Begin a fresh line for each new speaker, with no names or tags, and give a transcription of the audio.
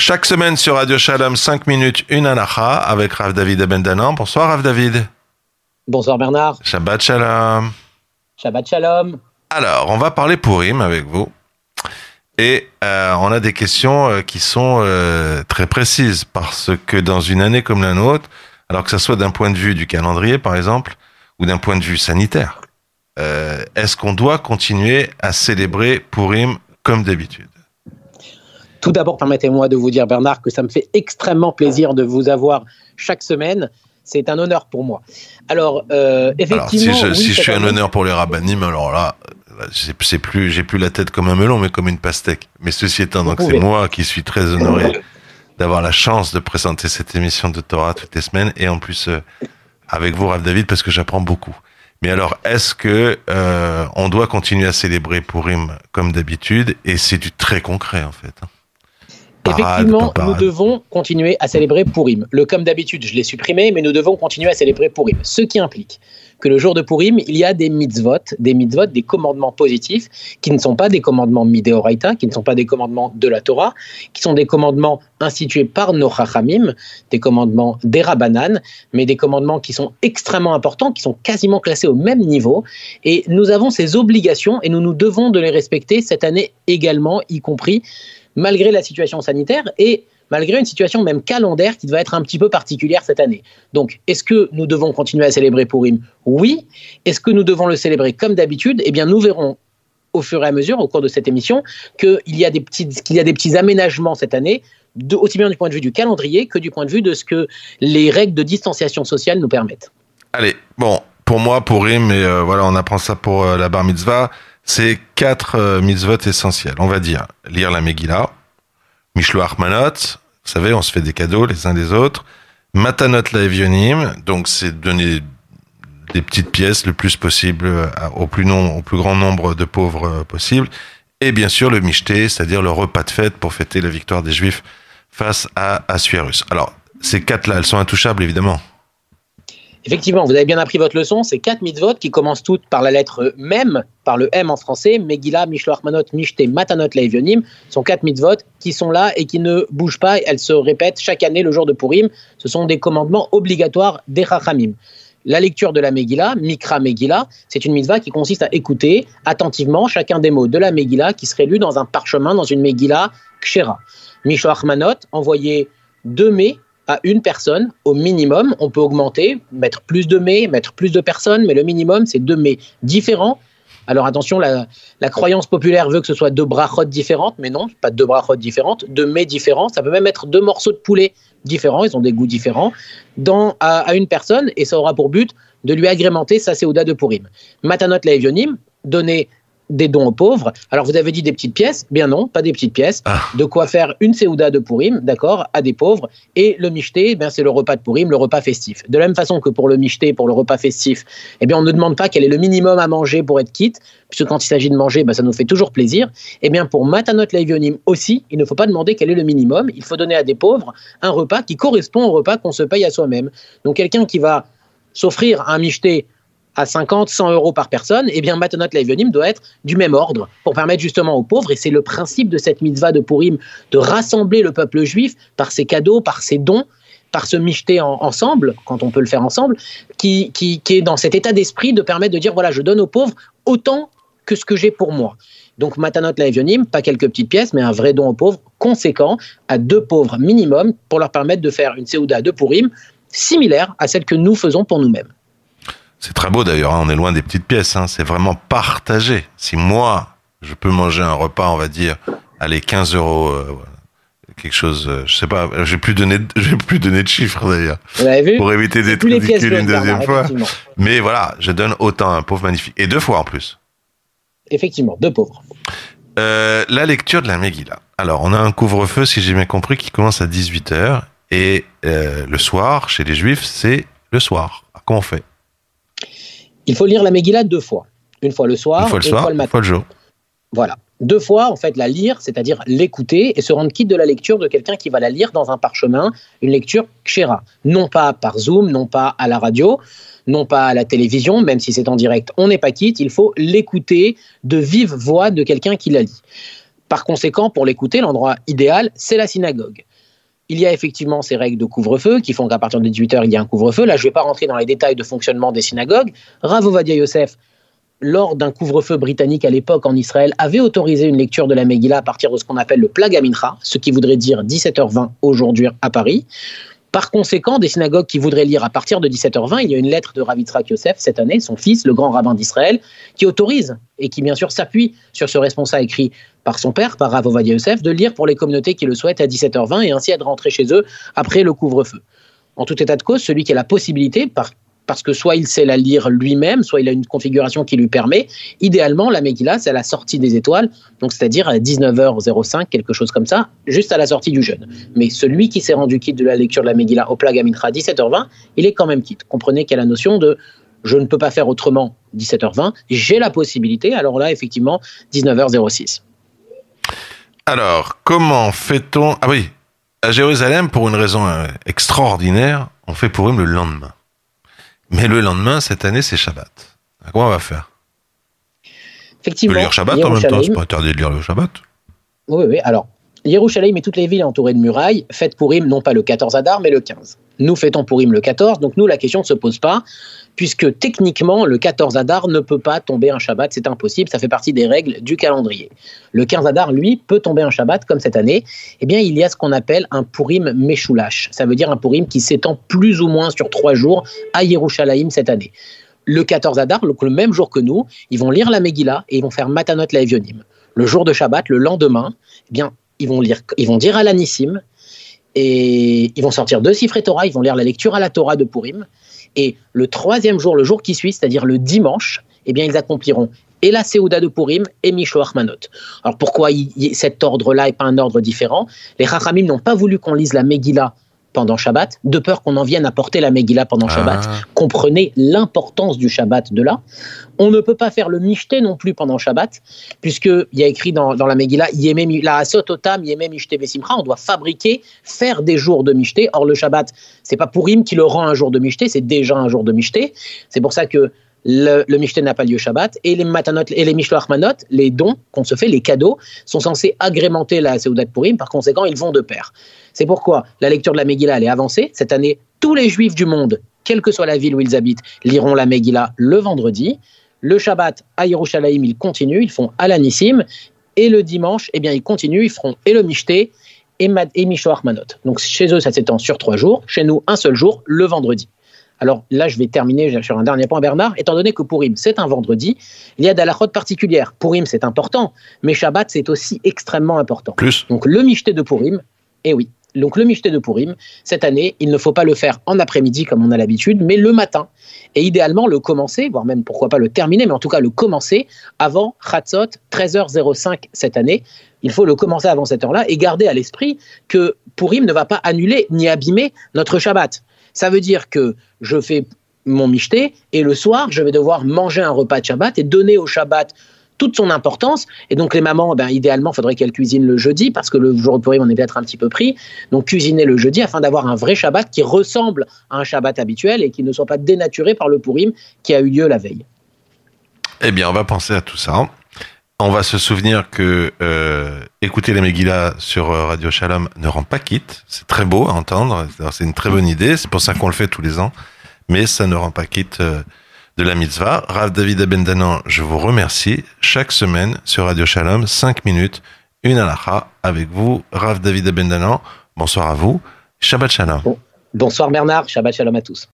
Chaque semaine sur Radio Shalom, 5 minutes, une anacha avec Rav David Abendanan. Bonsoir Rav David.
Bonsoir Bernard.
Shabbat Shalom.
Shabbat Shalom.
Alors, on va parler Purim avec vous. Et euh, on a des questions euh, qui sont euh, très précises parce que dans une année comme la nôtre, alors que ce soit d'un point de vue du calendrier par exemple, ou d'un point de vue sanitaire, est-ce qu'on doit continuer à célébrer Purim comme d'habitude?
Tout d'abord, permettez-moi de vous dire, Bernard, que ça me fait extrêmement plaisir de vous avoir chaque semaine. C'est un honneur pour moi. Alors, euh, effectivement.
Alors, si je,
oui,
si je
cette
suis un honneur pour les rabbinim, alors là, c'est plus, j'ai plus la tête comme un melon, mais comme une pastèque. Mais ceci étant, donc c'est moi qui suis très honoré d'avoir la chance de présenter cette émission de Torah toutes les semaines, et en plus euh, avec vous, Rav David, parce que j'apprends beaucoup. Mais alors, est-ce que euh, on doit continuer à célébrer Purim comme d'habitude? Et c'est du très concret, en fait. hein.
Effectivement, nous devons continuer à célébrer Purim. Le comme d'habitude, je l'ai supprimé, mais nous devons continuer à célébrer Purim. Ce qui implique que le jour de Purim, il y a des mitzvot, des mitzvot, des commandements positifs, qui ne sont pas des commandements midéoraita, qui ne sont pas des commandements de la Torah, qui sont des commandements institués par nos chachamim, des commandements des rabbanan, mais des commandements qui sont extrêmement importants, qui sont quasiment classés au même niveau. Et nous avons ces obligations et nous nous devons de les respecter cette année également, y compris malgré la situation sanitaire et malgré une situation même calendaire qui va être un petit peu particulière cette année. Donc, est-ce que nous devons continuer à célébrer Purim? Oui. Est-ce que nous devons le célébrer comme d'habitude? Eh bien, nous verrons au fur et à mesure, au cours de cette émission, qu'il y, a des petits- aménagements cette année, aussi bien du point de vue du calendrier que du point de vue de ce que les règles de distanciation sociale nous permettent.
Allez, bon, pour moi, Purim, et euh, voilà, on apprend ça pour euh, la bar mitzvah, c'est quatre euh, mitzvot essentiels. On va dire lire la Megillah, Mishloach Manot, vous savez, on se fait des cadeaux les uns des autres, Matanot Laevionim, donc c'est donner des petites pièces le plus possible euh, au plus, au plus grand nombre de pauvres euh, possible, et bien sûr le Mishté, c'est-à-dire le repas de fête pour fêter la victoire des Juifs face à Assuérus. Alors, ces quatre-là, elles sont intouchables, évidemment.
Effectivement, vous avez bien appris votre leçon. C'est quatre mitzvot qui commencent toutes par la lettre même, par le M en français. Megillah, Mishloach Manot, Mishte, Matanot, Laevionim sont quatre mitzvot qui sont là et qui ne bougent pas. Elles se répètent chaque année le jour de Purim. Ce sont des commandements obligatoires des Chachamim. La lecture de la Megillah, Mikra Megillah, c'est une mitzvah qui consiste à écouter attentivement chacun des mots de la Megillah qui serait lu dans un parchemin, dans une Megillah Kshera. Mishloach Manot, envoyer deux mets à une personne au minimum. On peut augmenter, mettre plus de mets, mettre plus de personnes, mais le minimum, c'est deux mets différents. Alors attention, la, croyance populaire veut que ce soit deux brachot différentes, mais non, pas deux brachot différentes, deux mets différents. Ça peut même être deux morceaux de poulet différents, ils ont des goûts différents, dans, à, à une personne, et ça aura pour but de lui agrémenter sa séouda de Purim. Matanot laevionim, donner des dons aux pauvres. Alors vous avez dit des petites pièces, bien non, pas des petites pièces.
Ah.
De quoi faire une séouda de Purim, d'accord, à des pauvres. Et le michté, ben, c'est le repas de Purim, le repas festif. De la même façon que pour le michté, pour le repas festif, eh bien, on ne demande pas quel est le minimum à manger pour être quitte, puisque quand il s'agit de manger, ben, ça nous fait toujours plaisir. Eh bien, pour Matanot Laivionim aussi, il ne faut pas demander quel est le minimum. Il faut donner à des pauvres un repas qui correspond au repas qu'on se paye à soi-même. Donc, quelqu'un qui va s'offrir un michté à 50, 100 euros par personne, eh bien, Matanot Laivionim doit être du même ordre pour permettre justement aux pauvres, et c'est le principe de cette mitzvah de Purim, de rassembler le peuple juif par ses cadeaux, par ses dons, par se micheter en- ensemble, quand on peut le faire ensemble, qui, qui, qui est dans cet état d'esprit de permettre de dire voilà, je donne aux pauvres autant que ce que j'ai pour moi. Donc, Matanot Laevionim, pas quelques petites pièces, mais un vrai don aux pauvres conséquent à deux pauvres minimum pour leur permettre de faire une Séouda de Purim similaire à celle que nous faisons pour nous-mêmes.
C'est très beau d'ailleurs, hein, on est loin des petites pièces, hein, c'est vraiment partagé. Si moi, je peux manger un repas, on va dire, allez, 15 euros, euh, quelque chose, euh, je sais pas, j'ai plus donné, j'ai plus donné de chiffres d'ailleurs, pour éviter d'être ridicule une deuxième fois. Mais voilà, je donne autant à un pauvre magnifique. Et deux fois en plus.
Effectivement, deux pauvres.
Euh, la lecture de la Megillah. Alors, on a un couvre-feu, si j'ai bien compris, qui commence à 18h. Et euh, le soir, chez les Juifs, c'est le soir. Comment on fait?
Il faut lire la Megillah deux fois. Une fois le soir
Une fois le
et une fois le
une
matin.
fois le jour.
Voilà. Deux fois, en fait, la lire, c'est-à-dire l'écouter et se rendre quitte de la lecture de quelqu'un qui va la lire dans un parchemin, une lecture kshera. Non pas par Zoom, non pas à la radio, non pas à la télévision, même si c'est en direct, on n'est pas quitte, il faut l'écouter de vive voix de quelqu'un qui la lit. Par conséquent, pour l'écouter, l'endroit idéal, c'est la synagogue. Il y a effectivement ces règles de couvre-feu qui font qu'à partir de 18h, il y a un couvre-feu. Là, je ne vais pas rentrer dans les détails de fonctionnement des synagogues. Rav Ovadia Yosef, lors d'un couvre-feu britannique à l'époque en Israël, avait autorisé une lecture de la Megillah à partir de ce qu'on appelle le Plagamincha, ce qui voudrait dire 17h20 aujourd'hui à Paris. Par conséquent, des synagogues qui voudraient lire à partir de 17h20, il y a une lettre de Ravitzrak Yosef cette année, son fils, le grand rabbin d'Israël, qui autorise et qui bien sûr s'appuie sur ce responsable écrit par son père, par Rav Ovadia Yosef, de lire pour les communautés qui le souhaitent à 17h20 et ainsi être rentrés chez eux après le couvre-feu. En tout état de cause, celui qui a la possibilité, par parce que soit il sait la lire lui-même, soit il a une configuration qui lui permet. Idéalement, la Megillah, c'est à la sortie des étoiles, donc c'est-à-dire à 19h05, quelque chose comme ça, juste à la sortie du jeûne. Mais celui qui s'est rendu quitte de la lecture de la Megillah au Plaga Mintra 17h20, il est quand même quitte. Comprenez qu'il y a la notion de je ne peux pas faire autrement 17h20, j'ai la possibilité, alors là, effectivement, 19h06.
Alors, comment fait-on? Ah oui, à Jérusalem, pour une raison euh, extraordinaire, on fait pour eux le lendemain. Mais le lendemain, cette année, c'est Shabbat. Comment on va faire?
Effectivement.
On peut lire Shabbat en même temps, c'est pas interdit de lire le Shabbat.
Oui, oui, alors. Yerushalayim et toutes les villes entourées de murailles fêtent Purim non pas le 14 Adar, mais le 15. Nous fêtons Purim le 14, donc nous, la question ne se pose pas, puisque techniquement, le 14 Adar ne peut pas tomber un Shabbat, c'est impossible, ça fait partie des règles du calendrier. Le 15 Adar, lui, peut tomber un Shabbat, comme cette année. Eh bien, il y a ce qu'on appelle un Purim Meshoulash. Ça veut dire un Purim qui s'étend plus ou moins sur trois jours à Yerushalayim cette année. Le 14 Adar, donc le même jour que nous, ils vont lire la Megillah et ils vont faire Matanot la Evionim. Le jour de Shabbat, le lendemain, eh bien, ils vont, ils vont dire à l'anissim et ils vont sortir deux Sifré Torah, ils vont lire la lecture à la Torah de Purim. Et le troisième jour, le jour qui suit, c'est-à-dire le dimanche, eh bien, ils accompliront et la Seouda de Purim et Mishloach Manot. Alors pourquoi cet ordre-là et pas un ordre différent? Les Chachamim n'ont pas voulu qu'on lise la Megillah pendant Shabbat, de peur qu'on en vienne à porter la Megillah pendant ah. Shabbat. Comprenez l'importance du Shabbat de là. On ne peut pas faire le Mishté non plus pendant Shabbat, puisqu'il y a écrit dans, la Megillah, la Asototam, Mishté Besimcha, on doit fabriquer, faire des jours de Mishté. Or, le Shabbat, c'est pas Purim qui le rend un jour de Mishté, c'est déjà un jour de Mishté. C'est pour ça que le, le n'a pas lieu Shabbat, et les Matanot et les Mishloach Manot, les dons qu'on se fait, les cadeaux, sont censés agrémenter la Seudat Purim, par conséquent, ils vont de pair. C'est pourquoi la lecture de la Megillah, elle est avancée. Cette année, tous les juifs du monde, quelle que soit la ville où ils habitent, liront la Megillah le vendredi. Le Shabbat, à Yerushalayim, ils continuent, ils font Alanissim, et le dimanche, eh bien, ils continuent, ils feront et le Mishté et, et Mishloach Manot. Donc chez eux, ça s'étend sur trois jours, chez nous, un seul jour, le vendredi. Alors là, je vais terminer sur un dernier point, Bernard. Étant donné que Purim, c'est un vendredi, il y a route particulière. Purim, c'est important, mais Shabbat, c'est aussi extrêmement important.
Plus.
Donc le michté de Purim, eh oui, donc le michté de Purim, cette année, il ne faut pas le faire en après-midi comme on a l'habitude, mais le matin. Et idéalement le commencer, voire même pourquoi pas le terminer, mais en tout cas le commencer avant Chatzot, 13h05 cette année. Il faut le commencer avant cette heure-là et garder à l'esprit que Purim ne va pas annuler ni abîmer notre Shabbat. Ça veut dire que je fais mon michté et le soir, je vais devoir manger un repas de Shabbat et donner au Shabbat toute son importance. Et donc les mamans, ben, idéalement, faudrait qu'elles cuisinent le jeudi parce que le jour de Purim, on est peut-être un petit peu pris. Donc cuisiner le jeudi afin d'avoir un vrai Shabbat qui ressemble à un Shabbat habituel et qui ne soit pas dénaturé par le Purim qui a eu lieu la veille.
Eh bien, on va penser à tout ça. On va se souvenir que euh, écouter les Megillah sur euh, Radio Shalom ne rend pas quitte. C'est très beau à entendre. C'est une très bonne idée. C'est pour ça qu'on le fait tous les ans. Mais ça ne rend pas quitte euh, de la mitzvah. Rav David Abendanan, je vous remercie. Chaque semaine sur Radio Shalom, 5 minutes, une halakha avec vous. Rav David Abendanan, bonsoir à vous. Shabbat Shalom.
Bonsoir Bernard. Shabbat Shalom à tous.